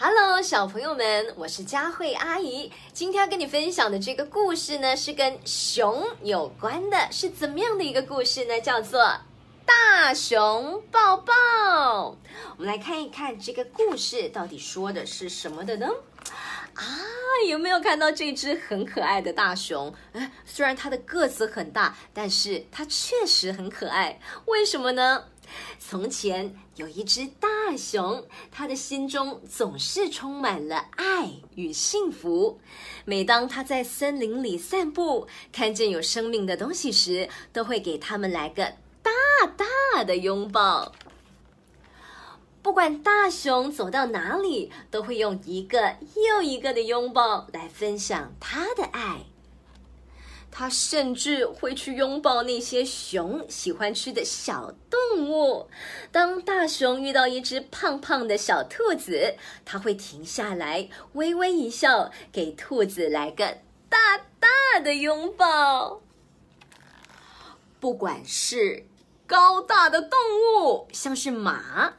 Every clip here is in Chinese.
Hello，小朋友们，我是佳慧阿姨。今天要跟你分享的这个故事呢，是跟熊有关的，是怎么样的一个故事呢？叫做《大熊抱抱》。我们来看一看这个故事到底说的是什么的呢？啊，有没有看到这只很可爱的大熊？哎，虽然它的个子很大，但是它确实很可爱。为什么呢？从前有一只大熊，它的心中总是充满了爱与幸福。每当它在森林里散步，看见有生命的东西时，都会给它们来个大大的拥抱。不管大熊走到哪里，都会用一个又一个的拥抱来分享他的爱。他甚至会去拥抱那些熊喜欢吃的小动物。当大熊遇到一只胖胖的小兔子，他会停下来，微微一笑，给兔子来个大大的拥抱。不管是高大的动物，像是马；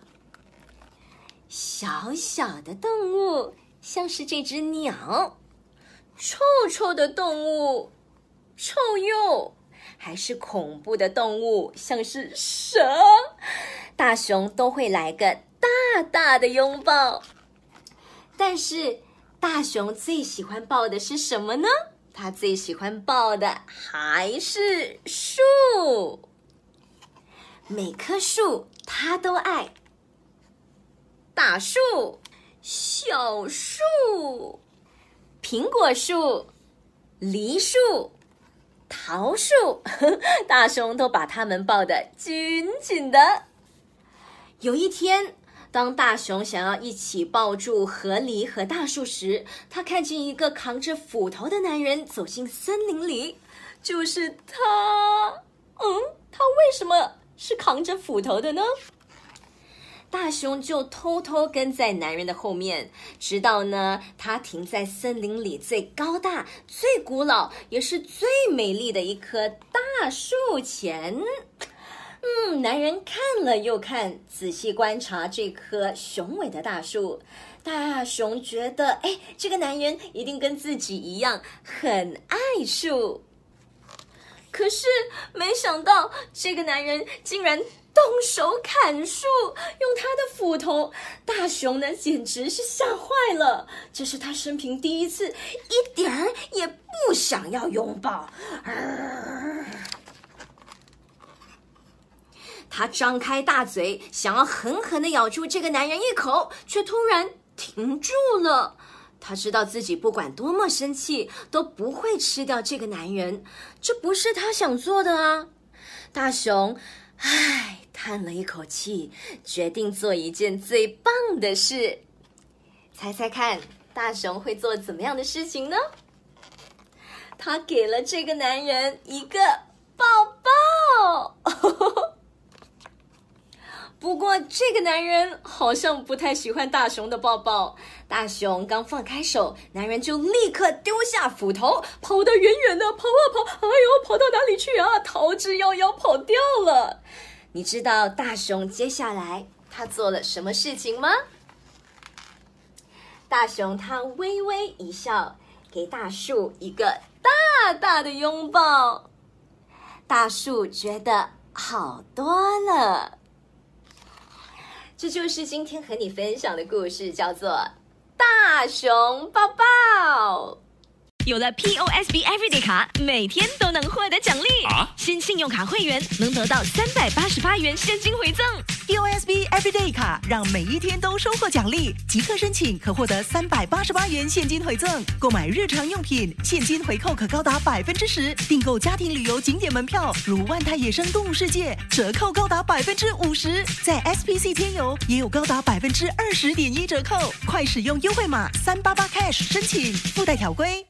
小小的动物，像是这只鸟；臭臭的动物。臭鼬，还是恐怖的动物，像是蛇，大熊都会来个大大的拥抱。但是，大熊最喜欢抱的是什么呢？他最喜欢抱的还是树。每棵树他都爱，大树、小树、苹果树、梨树。桃树，大熊都把它们抱得紧紧的。有一天，当大熊想要一起抱住河狸和大树时，他看见一个扛着斧头的男人走进森林里，就是他。嗯，他为什么是扛着斧头的呢？大熊就偷偷跟在男人的后面，直到呢他停在森林里最高大、最古老，也是最美丽的一棵大树前。嗯，男人看了又看，仔细观察这棵雄伟的大树。大熊觉得，哎，这个男人一定跟自己一样很爱树。可是没想到，这个男人竟然动手砍树，用他的斧头。大熊呢，简直是吓坏了。这是他生平第一次，一点儿也不想要拥抱。他张开大嘴，想要狠狠的咬住这个男人一口，却突然停住了。他知道自己不管多么生气，都不会吃掉这个男人，这不是他想做的啊！大熊，唉，叹了一口气，决定做一件最棒的事。猜猜看，大熊会做怎么样的事情呢？他给了这个男人一个抱抱。不过，这个男人好像不太喜欢大熊的抱抱。大熊刚放开手，男人就立刻丢下斧头，跑得远远的，跑啊跑，哎呦，跑到哪里去啊？逃之夭夭，跑掉了。你知道大熊接下来他做了什么事情吗？大熊他微微一笑，给大树一个大大的拥抱。大树觉得好多了。这就是今天和你分享的故事，叫做《大熊抱抱》。有了 POSB Everyday 卡，每天都能获得奖励。啊新信用卡会员能得到三百八十八元现金回赠。POSB Everyday 卡让每一天都收获奖励，即刻申请可获得三百八十八元现金回赠。购买日常用品，现金回扣可高达百分之十；订购家庭旅游景点门票，如万泰野生动物世界，折扣高达百分之五十。在 SPC 天游也有高达百分之二十点一折扣，快使用优惠码三八八 cash 申请，附带条规。